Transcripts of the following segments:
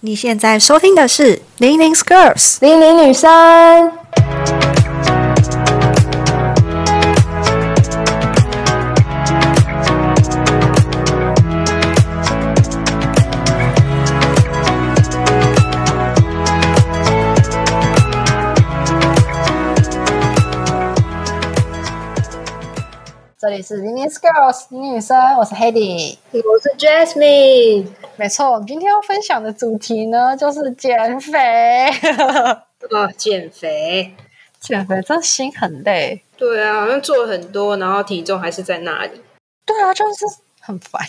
你现在收听的是《零零 Girls》。零零女生，是零零 Girls 零零女生，我是 Hedy。我是 Jasmine，没错，我们今天要分享的主题呢，就是减肥。啊，减肥。减肥真心很累。对啊，好像做了很多，然后体重还是在那里。对啊，就是很烦。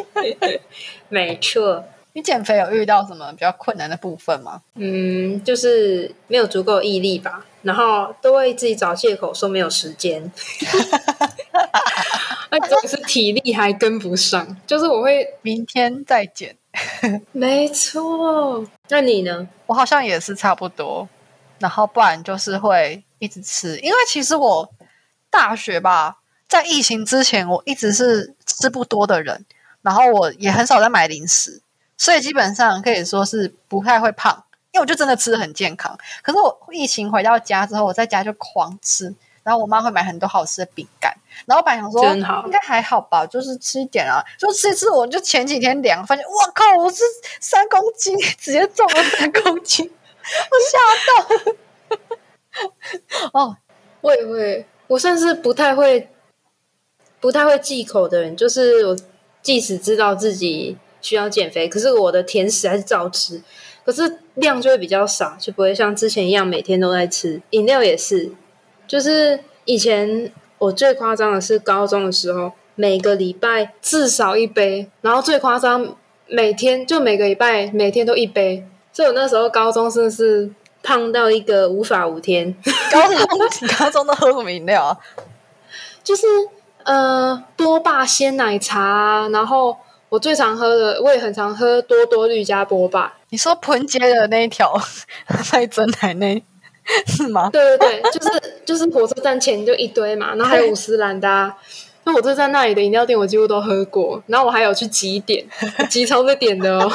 没错，你减肥有遇到什么比较困难的部分吗？嗯，就是没有足够毅力吧，然后都会自己找借口说没有时间。那真的是体力还跟不上，就是我会，明天再减。没错。那你呢？我好像也是差不多，然后不然就是会一直吃，因为其实我大学吧，在疫情之前，我一直是吃不多的人，然后我也很少在买零食，所以基本上可以说是不太会胖，因为我就真的吃的很健康。可是我疫情回到家之后，我在家就狂吃，然后我妈会买很多好吃的饼干，然后我本来想说真好应该还好吧，就是吃一点啊，就吃一次，我就前几天量，发现哇靠，我是三公斤，直接重了三公斤，我吓到。哦，我也会，我算是不太会、不太会忌口的人。就是我即使知道自己需要减肥，可是我的甜食还是照吃，可是量就会比较少，就不会像之前一样每天都在吃。饮料也是，就是以前我最夸张的是高中的时候，每个礼拜至少一杯，然后最夸张每天就每个礼拜每天都一杯，所以我那时候高中真的是胖到一个无法无天。高中你高中都喝什么饮料啊？就是呃多霸鲜奶茶啊，然后我最常喝的，我也很常喝多多绿加波霸。你说喷街的那一条 卖真奶那 是吗？对对对，就是就是火车站前就一堆嘛，然后还有五十兰的、啊。那火车站那里的饮料店我几乎都喝过，然后我还有去集点，集超会点的哦。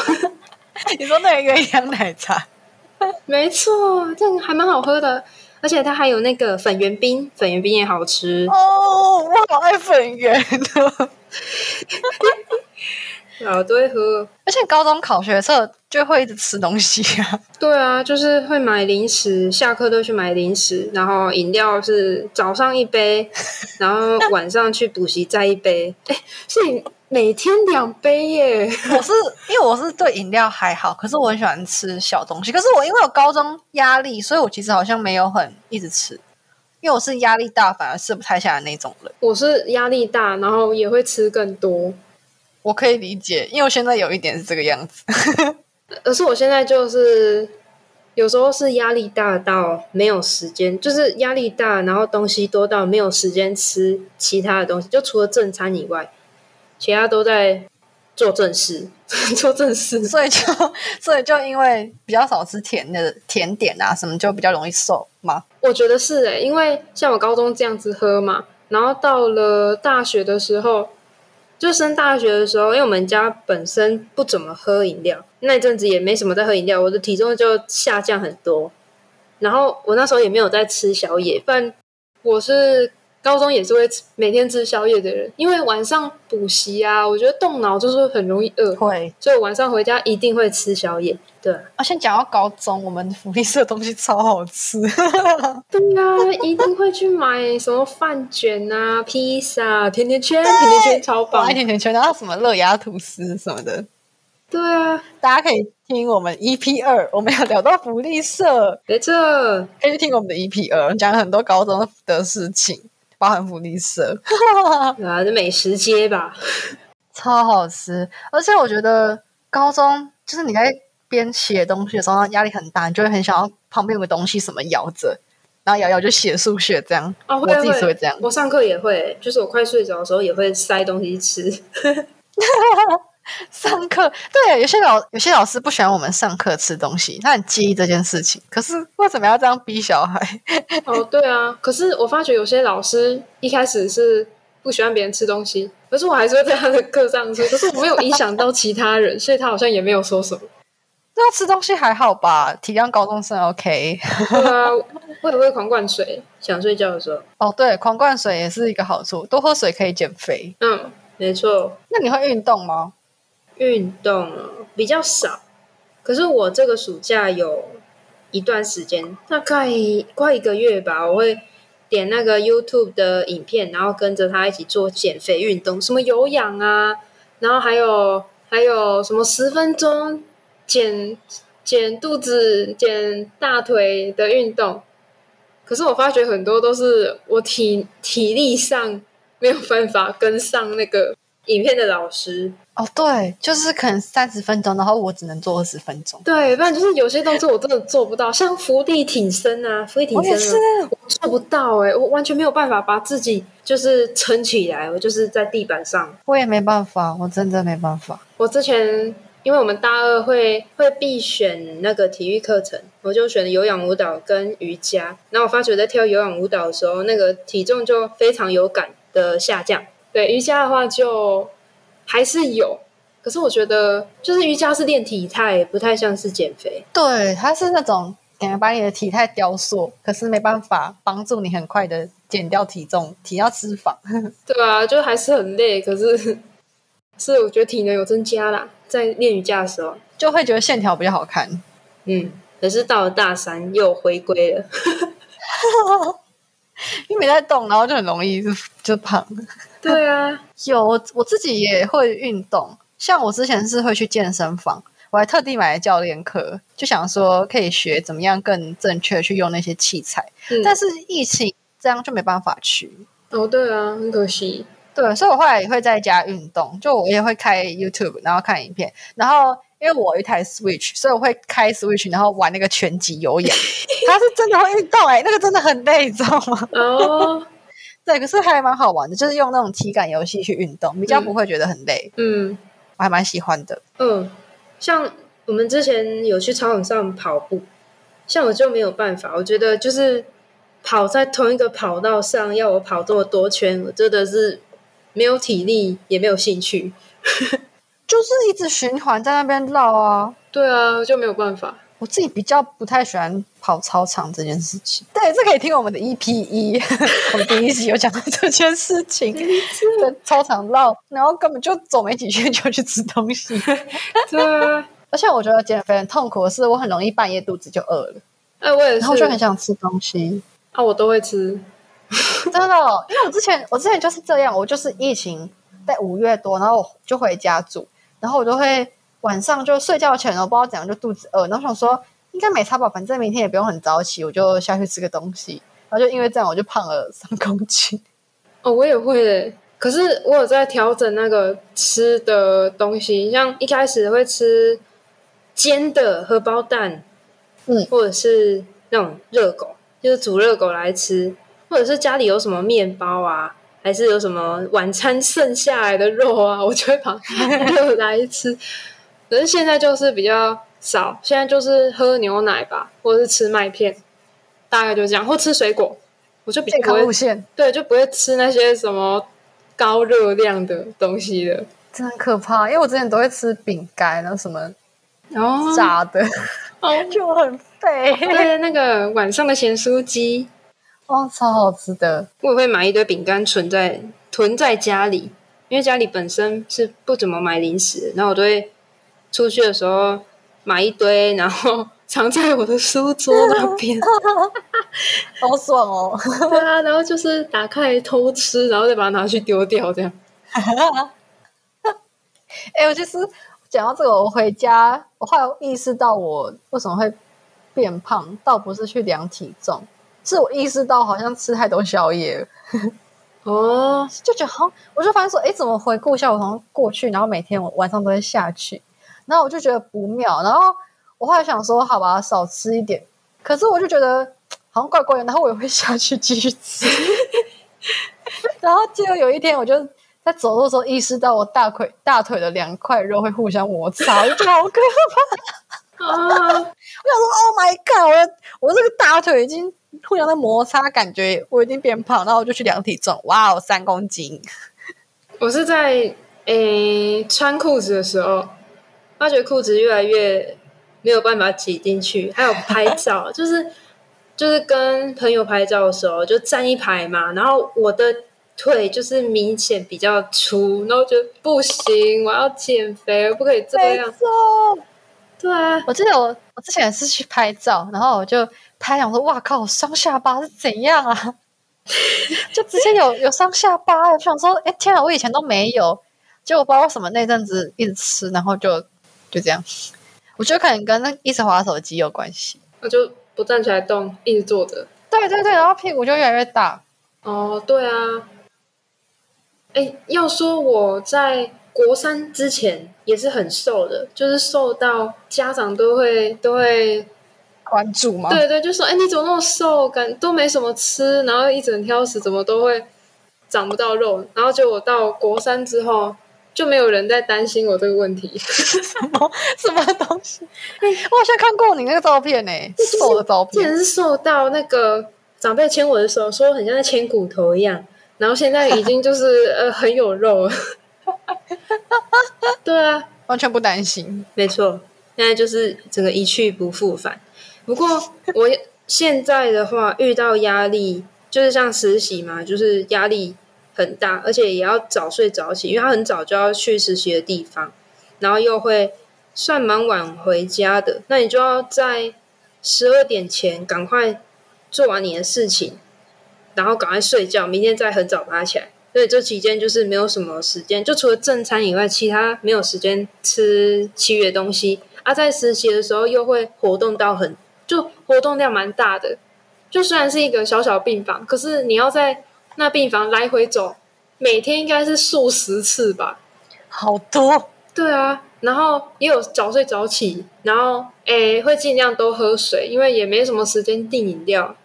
你说那个鸳鸯奶茶？没错，这个还蛮好喝的，而且它还有那个粉圆冰，粉圆冰也好吃。哦，我好爱粉圆的。啊，我都会喝。而且高中考学测就会一直吃东西啊。对啊，就是会买零食，下课都去买零食，然后饮料是早上一杯，然后晚上去补习再一杯。哎，所以每天两杯耶。我是因为我是对饮料还好，可是我很喜欢吃小东西。可是我因为有高中压力，所以我其实好像没有很一直吃，因为我是压力大反而吃不太下的那种人。我是压力大，然后也会吃更多。我可以理解，因为我现在有一点是这个样子。可是我现在就是有时候是压力大到没有时间，就是压力大，然后东西多到没有时间吃其他的东西，就除了正餐以外，其他都在做正事，做正事。所以就所以就因为比较少吃甜的甜点啊什么，就比较容易瘦吗？我觉得是诶、因为像我高中这样子喝嘛，然后到了大学的时候，就升大学的时候，因为我们家本身不怎么喝饮料，那阵子也没什么在喝饮料，我的体重就下降很多。然后我那时候也没有在吃宵夜，不然我是高中也是会吃每天吃宵夜的人，因为晚上补习啊，我觉得动脑就是很容易饿，会。所以我晚上回家一定会吃宵夜。对，啊，先讲到高中，我们福利社的东西超好吃。对呀、一定会去买什么饭卷啊、披萨、甜甜圈，甜甜圈超棒。甜甜圈，然后什么乐牙吐司什么的，对啊，大家可以听我们 EP 二，我们要聊到福利社，没错，可以去听我们的 EP 二，讲很多高中的事情，包含福利社，对啊，这美食街吧，超好吃。而且我觉得高中就是你在边写东西的时候压力很大，你就会很想要旁边有个东西什么咬着，然后咬咬就写数学这样。哦，我自己是会这样。我上课也会，就是我快睡着的时候也会塞东西吃。上课对，有些老有些老师不喜欢我们上课吃东西，他很介意这件事情。可是为什么要这样逼小孩？哦，对啊，可是我发觉有些老师一开始是不喜欢别人吃东西，可是我还是会在他的课上吃，可是我没有影响到其他人，所以他好像也没有说什么。对啊，吃东西还好吧，体谅高中生 OK。对啊，我也会狂灌水，想睡觉的时候。哦，对，狂灌水也是一个好处，多喝水可以减肥。嗯，没错。那你会运动吗？运动，比较少。可是我这个暑假有一段时间，大概快一个月吧，我会点那个 YouTube 的影片，然后跟着他一起做减肥运动，什么有氧啊，然后还有还有什么十分钟减减肚子、减大腿的运动。可是我发觉很多都是我体体力上没有办法跟上那个影片的老师。哦，对，就是可能三十分钟，然后我只能做二十分钟。对，不然就是有些动作我真的做不到，像伏地挺身啊，伏地挺身、啊，我是，我做不到哎、我完全没有办法把自己就是撑起来，我就是在地板上。我也没办法，我真的没办法。我之前因为我们大二会会必选那个体育课程，我就选了有氧舞蹈跟瑜伽。然后我发觉在跳有氧舞蹈的时候，那个体重就非常有感的下降。对瑜伽的话就还是有，可是我觉得就是瑜伽是练体态，不太像是减肥。对，它是那种感觉把你的体态雕塑，可是没办法帮助你很快的减掉体重、体掉脂肪。对啊，就还是很累，可是是我觉得体能有增加啦，在练瑜伽的时候，就会觉得线条比较好看。嗯，可是到了大三又回归了。因为没在动，然后就很容易就就胖。对啊，有我我自己也会运动，像我之前是会去健身房，我还特地买了教练课，就想说可以学怎么样更正确去用那些器材。嗯但是疫情这样就没办法去。哦，对啊，很可惜。对，所以我后来也会在家运动，就我也会开 YouTube，然后看影片，然后因为我有一台 Switch，所以我会开 Switch，然后玩那个拳击有氧，它是真的会运动哎、那个真的很累，你知道吗？哦，对，可是还蛮好玩的，就是用那种体感游戏去运动，比较不会觉得很累，嗯我还蛮喜欢的。嗯，像我们之前有去操场上跑步，像我就没有办法，我觉得就是跑在同一个跑道上，要我跑这么多圈，我真的是没有体力，也没有兴趣。就是一直循环在那边绕啊。对啊，就没有办法。我自己比较不太喜欢跑操场这件事情。对，这可以听我们的 EP 一，我们第一集有讲到这件事情，在操场绕，然后根本就走没几圈就去吃东西。对啊，而且我觉得减肥很痛苦的是，我很容易半夜肚子就饿了，哎，我也是然后就很想吃东西。啊，我都会吃。真的哦，因为我之前我之前就是这样，我就是疫情在五月多，然后我就回家住，然后我就会晚上就睡觉前，我不知道怎样就肚子饿，然后想说应该没差吧，反正明天也不用很早起，我就下去吃个东西，然后就因为这样我就胖了三公斤。哦，我也会耶。可是我有在调整那个吃的东西，像一开始会吃煎的荷包蛋，嗯或者是那种热狗，就是煮热狗来吃，或者是家里有什么面包啊，还是有什么晚餐剩下来的肉啊，我就会把它热来吃。可是现在就是比较少，现在就是喝牛奶吧，或者是吃麦片，大概就这样，或吃水果，我就比较不会路线。对，就不会吃那些什么高热量的东西了。真很可怕，因为我之前都会吃饼干，然后什么哦。炸的，哦，就很肥，对，那个晚上的咸酥鸡，哦，超好吃的。我也会买一堆饼干存在囤在家里，因为家里本身是不怎么买零食，然后我都会出去的时候买一堆，然后 藏在我的书桌那边。好爽哦！对啊，然后就是打开偷吃，然后再把它拿去丢掉，这样。哎、我就是讲到这个，我回家，我后来意识到我为什么会变胖，倒不是去量体重，是我意识到好像吃太多宵夜，哦，就觉得好像，我就发现说，哎，怎么回顾一下，我好像过去，然后每天我晚上都会下去，然后我就觉得不妙，然后我后来想说，好吧，少吃一点，可是我就觉得好像怪怪的，然后我也会下去继续吃，然后结果有一天我就。在走路的时候，意识到我大腿大腿的两块肉会互相摩擦，我就觉得好可怕。啊，我想说，Oh my god！我的我这个大腿已经互相在摩擦，感觉我已经变胖，然后我就去量体重，哇哦，三公斤！我是在诶穿裤子的时候，发觉裤子越来越没有办法挤进去，还有拍照，就是就是跟朋友拍照的时候，就站一排嘛，然后我的腿就是明显比较粗，然后觉得不行，我要减肥，我不可以这没样。错，对啊，我记得我我之前也是去拍照，然后我就拍，想说，哇靠，我双下巴是怎样啊？就直接有有双下巴，我想说，哎天啊，我以前都没有，结果不知道为什么那阵子一直吃，然后就就这样。我觉得可能跟那一直滑手机有关系。我就不站起来动，一直坐着。对对对，然后屁股就越来越大。哦，对啊。哎，要说我在国三之前也是很瘦的，就是瘦到家长都会都会，关注吗？对对，就说哎你怎么那么瘦，感都没什么吃，然后一整挑食，怎么都会长不到肉。然后就我到国三之后，就没有人在担心我这个问题。什么什么东西？我好像看过你那个照片呢、瘦的照片。之前是瘦到那个长辈牵我的手，说很像在牵骨头一样，然后现在已经就是呃很有肉了。对啊，完全不担心。没错，现在就是整个一去不复返。不过我现在的话，遇到压力，就是像实习嘛，就是压力很大，而且也要早睡早起，因为他很早就要去实习的地方，然后又会算蛮晚回家的，那你就要在十二点前赶快做完你的事情，然后赶快睡觉，明天再很早爬起来。所以这期间就是没有什么时间，就除了正餐以外，其他没有时间吃其余的东西。啊，在实习的时候又会活动到很，就活动量蛮大的。就虽然是一个小小病房，可是你要在那病房来回走，每天应该是数十次吧。好多，对啊，然后也有早睡早起，然后诶会尽量多喝水，因为也没什么时间订饮料。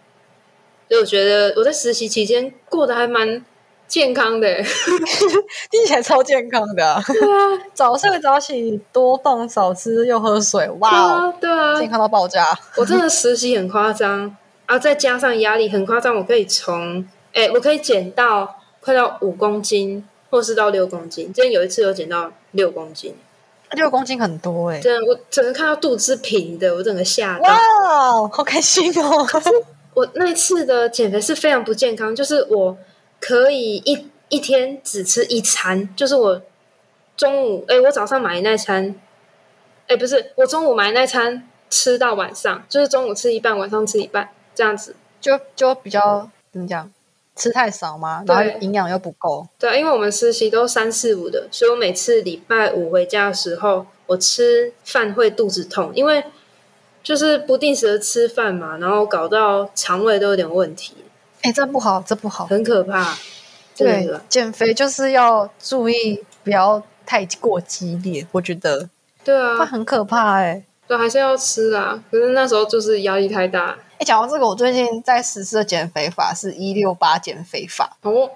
所以我觉得我在实习期间过得还蛮健康的欸。听起来超健康的、啊。对啊，早睡早起，多动少吃又喝水，对哇哦，啊，对啊，健康到爆炸。我真的实习很夸张啊，再加上压力很夸张，我可以从哎、我可以减到快到五公斤，或是到六公斤。之前有一次有减到六公斤，六公斤很多哎、真的，我整个看到肚子平的，我整个吓到。好开心哦！可是我那一次的减肥是非常不健康，就是我可以一一天只吃一餐，就是我中午哎、我早上买那餐，哎、不是我中午买那餐吃到晚上，就是中午吃一半，晚上吃一半这样子。就就比较怎么讲，吃太少嘛，然后营养又不够。对啊，因为我们实习都三四五的，所以我每次礼拜五回家的时候，我吃饭会肚子痛，因为就是不定时的吃饭嘛，然后搞到肠胃都有点问题，哎、这不好，这不好。很可怕。对，，减肥就是要注意，不要太过激烈。我觉得对啊，会很可怕哎、对，还是要吃啊。可是那时候就是压力太大。哎、讲到这个，我最近在实施的减肥法是一六八减肥法。哦，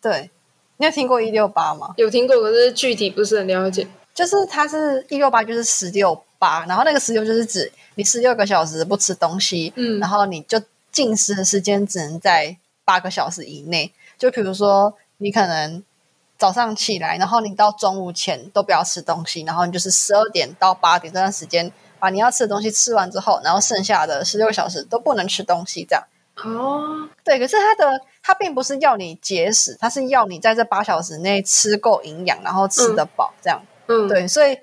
对，你有听过一六八吗？有听过，可是具体不是很了解。就是它是一六八，就是十六八，然后那个十六就是指你十六个小时不吃东西，嗯然后你就进食的时间只能在八个小时以内。就比如说，你可能早上起来，然后你到中午前都不要吃东西，然后你就是十二点到八点这段时间把你要吃的东西吃完之后，然后剩下的十六个小时都不能吃东西，这样。哦，对，可是它的它并不是要你节食，它是要你在这八小时内吃够营养，然后吃得饱，这样。嗯，，对，所以，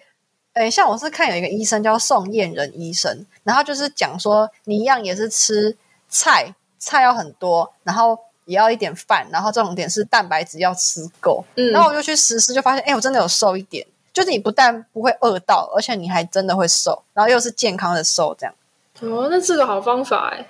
诶，像我是看有一个医生叫宋燕仁医生，然后就是讲说，你一样也是吃菜，菜要很多，然后也要一点饭，然后重点是蛋白质要吃够。嗯，然后我就去实施，就发现，哎，我真的有瘦一点，就是你不但不会饿到，而且你还真的会瘦，然后又是健康的瘦，这样。哦，那是个好方法哎。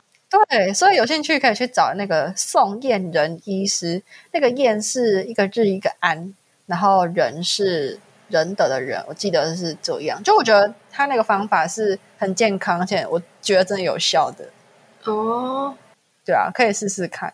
对，所以有兴趣可以去找那个宋燕人医师，那个燕是一个日一个安，然后人是仁德的人，我记得是这样。就我觉得他那个方法是很健康，而且我觉得真的有效的，哦，对啊，可以试试看。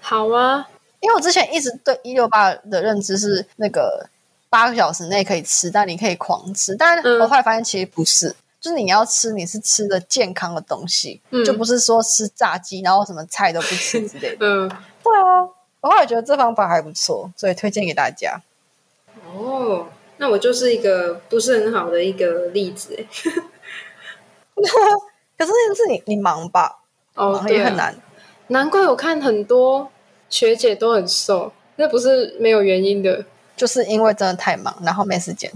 好啊，因为我之前一直对一六八的认知是那个八个小时内可以吃，但你可以狂吃，但嗯。我后来发现其实不是，就是你要吃，你是吃的健康的东西，嗯。就不是说吃炸鸡，然后什么菜都不吃之类的。嗯，对啊，我后来觉得这方法还不错，所以推荐给大家。哦，那我就是一个不是很好的一个例子哎。可是那是你你忙吧，哦，也很难。难怪我看很多学姐都很瘦，那不是没有原因的。就是因为真的太忙，然后没时间。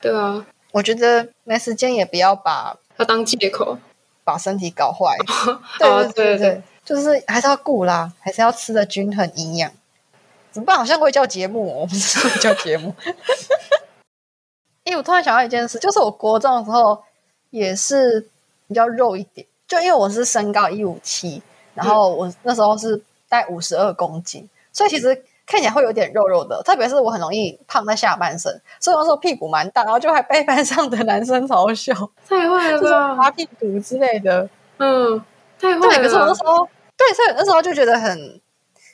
对啊，我觉得没时间也不要把它当借口。把身体搞坏。哦对对对对，就是还是要顾啦，还是要吃的均衡营养。怎么办？好像会叫节目、哦，我不是会叫节目。哎、我突然想到一件事，就是我国中的时候也是比较肉一点，就因为我是身高一五七，然后我那时候是大概五十二公斤，所以其实看起来会有点肉肉的，特别是我很容易胖在下半身，所以我那时候屁股蛮大，然后就还被班上的男生嘲笑，太坏了就屁股之类的。嗯，太坏对，了。可是我那时候，对，所以那时候就觉得很，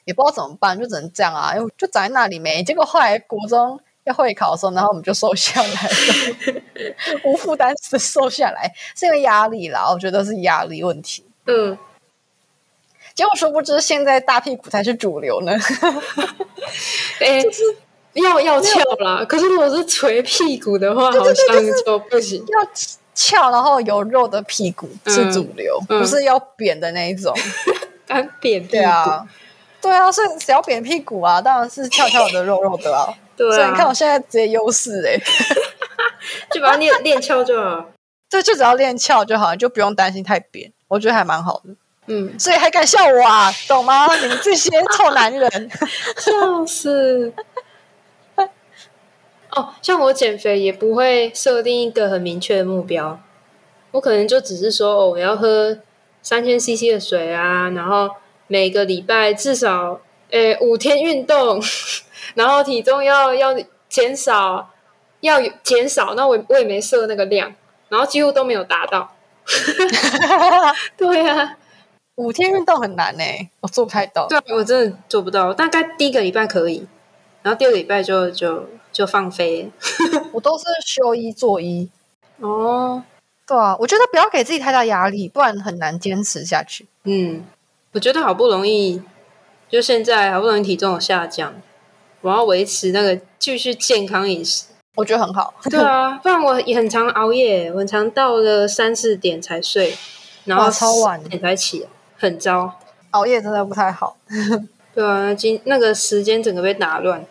也不知道怎么办，就只能这样啊，因为就长在那里没。结果后来国中要会考的时候，然后我们就瘦下来了，无负担的瘦下来，是因为压力啦，我觉得是压力问题。嗯，结果殊不知，现在大屁股才是主流呢。哎、要要翘啦。可是如果是垂屁股的话，好像就不行。要翘，然后有肉的屁股是主流，嗯不是要扁的那一种。干扁屁股。对啊，对啊，所以只要扁屁股啊，当然是翘翘的、肉肉的啊。对所以你看我啊，现在直接优势哎。就把它练练翘就好。对，就只要练翘就好，你就不用担心太扁，我觉得还蛮好的。嗯，所以还敢笑我啊，懂吗？你们这些臭男人，笑死。哦，像我减肥也不会设定一个很明确的目标，我可能就只是说，哦，我要喝三千 CC 的水啊，然后每个礼拜至少诶五天运动，然后体重要要减少，要有减少，那我我也没设那个量，然后几乎都没有达到。对啊，五天运动很难呢、我做不太到。对啊，我真的做不到。大概第一个礼拜可以，然后第二个礼拜就就就放飞。我都是休一做一。哦，对啊，我觉得不要给自己太大压力，不然很难坚持下去。嗯，我觉得好不容易，就现在好不容易体重有下降，我要维持那个继续健康饮食。我觉得很好。对啊，不然我也很常熬夜，我很常到了三四点才睡，然后超晚点才起来，很糟。熬夜真的不太好。对啊，那今那个时间整个被打乱。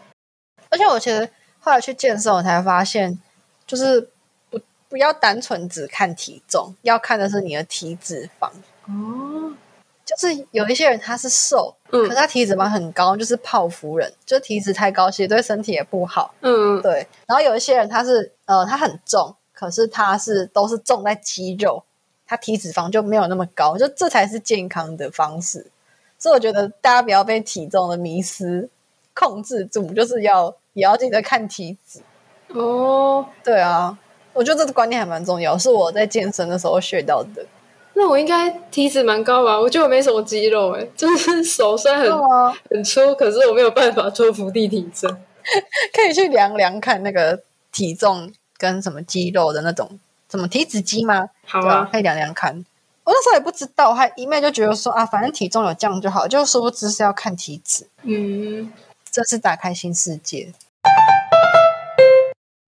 而且我其实后来去健身，我才发现，就是不不要单纯只看体重，要看的是你的体脂肪。哦，就是有一些人他是瘦，嗯可是他体脂肪很高，就是泡芙人，就体脂太高，其实对身体也不好。嗯，对，然后有一些人他是呃他很重，可是他是都是重在肌肉，他体脂肪就没有那么高，就这才是健康的方式。所以我觉得大家不要被体重的迷失控制住，就是要也要记得看体脂。哦，对啊，我觉得这个观念还蛮重要，是我在健身的时候学到的。那我应该体脂蛮高吧？我觉得我没什么肌肉、欸，就是手虽然很、啊，很粗，可是我没有办法做伏地挺身。可以去量量看那个体重跟什么肌肉的那种什么体脂机吗？好啊啊，，可以量量看。我那时候也不知道，我还一面就觉得说啊，反正体重有降就好，就殊不知是要看体脂，嗯，这是打开新世界。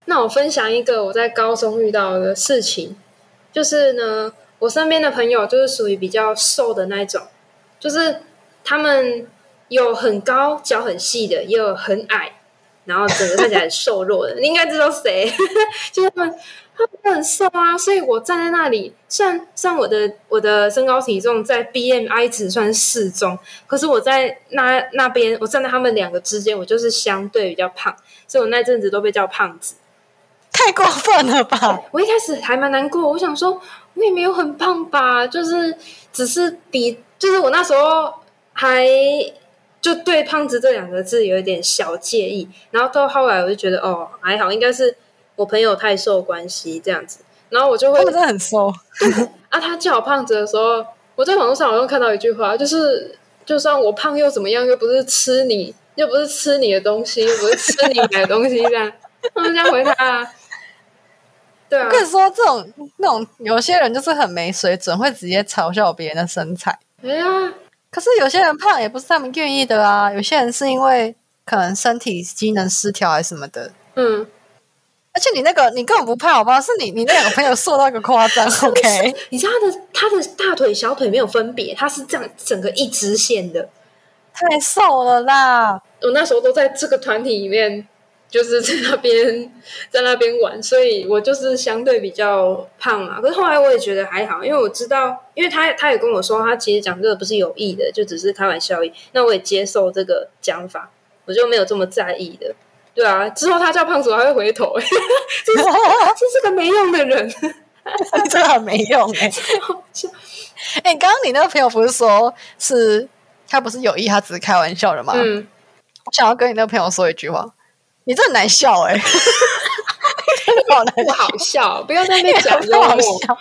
那我分享一个我在高中遇到的事情，就是呢，我身边的朋友就是属于比较瘦的那一种，就是他们有很高、脚很细的，也有很矮，然后整个看起来很瘦弱的。你应该知道谁，就是他们，他们都很瘦啊。所以我站在那里，虽然虽然我的我的身高体重在 BMI 值算是适中，可是我在那那边，我站在他们两个之间，我就是相对比较胖，所以我那阵子都被叫胖子。太过分了吧？我一开始还蛮难过，我想说我也没有很胖吧，就是只是比，就是我那时候还就对“胖子”这两个字有一点小介意，然后到后来我就觉得哦还好，应该是我朋友太瘦关系这样子，然后我就会他真的很瘦，啊，他叫我胖子的时候，我在网络上好像看到一句话，就是就算我胖又怎么样，又不是吃你，又不是吃你的东西，又不是吃你买的东西，这样，他们这样回答、啊。对啊我，跟你说，这种那种有些人就是很没水准，会直接嘲笑别人的身材。哎呀，可是有些人胖也不是他们愿意的啊，有些人是因为可能身体机能失调还是什么的。嗯，而且你那个你根本不胖好不好？是你你那两个朋友瘦到一个夸张，OK？你知道他的他的大腿小腿没有分别，他是这样整个一直线的。太瘦了啦！我那时候都在这个团体里面，就是在那边在那边玩，所以我就是相对比较胖嘛。可是后来我也觉得还好，因为我知道，因为他他也跟我说，他其实讲这个不是有意的，就只是开玩笑而已。那我也接受这个讲法，我就没有这么在意的。对啊，之后他叫胖子，我还会回头、欸，这是 这是个没用的人。你真的很没用哎、哎、刚刚你那个朋友不是说是他不是有意，他只是开玩笑的吗？嗯，我想要跟你那个朋友说一句话，你真的很难笑 哎、好难不好笑，不要在那边讲不 好幽默。笑，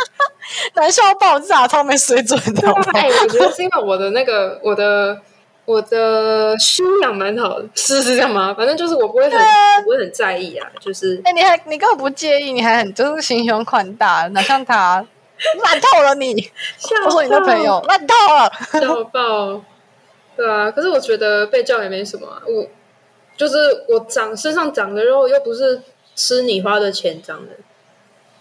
难笑爆炸，超没水准的。哎、我觉得是因为我的那个我的我的修养蛮好的，是是这样吗？反正就是我不会很、我不会很在意啊，就是哎、你还你根本不介意，你还很就是心胸宽大，哪像他烂透了你。我说你的朋友烂透了，笑爆，对啊。可是我觉得被叫也没什么、啊，我就是我长身上长的肉又不是吃你花的钱长的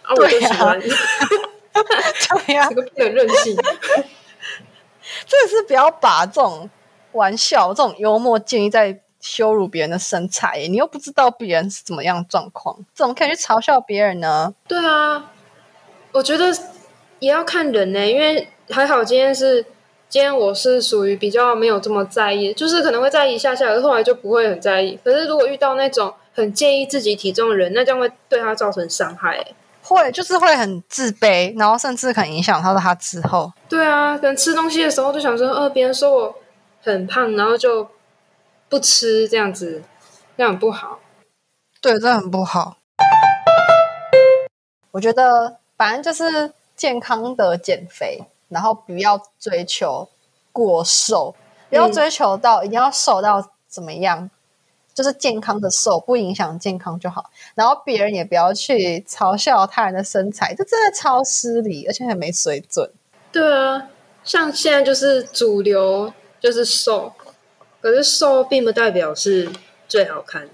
啊，我就喜欢，对呀、这个不能任性。真的是不要把这种玩笑、这种幽默建立在羞辱别人的身材，你又不知道别人是怎么样状况，怎么可以去嘲笑别人呢？对啊，我觉得也要看人呢、因为还好今天是今天我是属于比较没有这么在意，就是可能会在意一下下，后来就不会很在意。可是如果遇到那种很介意自己体重的人，那这样会对他造成伤害、欸。会就是会很自卑，然后甚至可能影响到他之后。对啊，可能吃东西的时候就想说，呃，别人说我很胖，然后就不吃这样子，这样很不好。对，这很不好。我觉得反正就是健康的减肥，然后不要追求过瘦，不要嗯追求到一定要瘦到怎么样，就是健康的瘦，不影响健康就好。然后别人也不要去嘲笑他人的身材，这真的超失礼，而且很没水准。对啊，像现在就是主流就是瘦，可是瘦并不代表是最好看。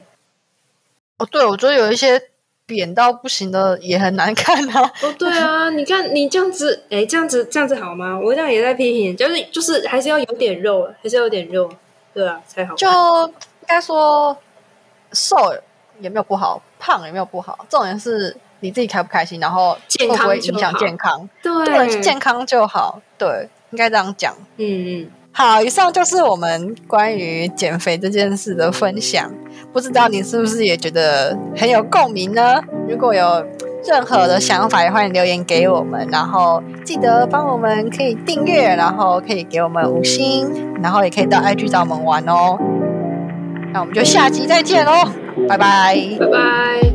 哦，对，我觉得有一些扁到不行的也很难看啊。哦，对啊，你看你这样子，哎，这样子这样子好吗？我这样也在批评，就是就是还是要有点肉，还是要有点肉，对啊，才好。就应该说瘦也没有不好，胖也没有不好，重点是你自己开不开心，然后健会不会影响好健康？对对，健康就好，对，应该这样讲。嗯嗯，好，以上就是我们关于减肥这件事的分享。不知道你是不是也觉得很有共鸣呢？如果有任何的想法，也欢迎留言给我们。然后记得帮我们可以订阅，然后可以给我们五星，然后也可以到 IG 找我们玩哦。那我们就下期再见喽，拜拜。拜拜。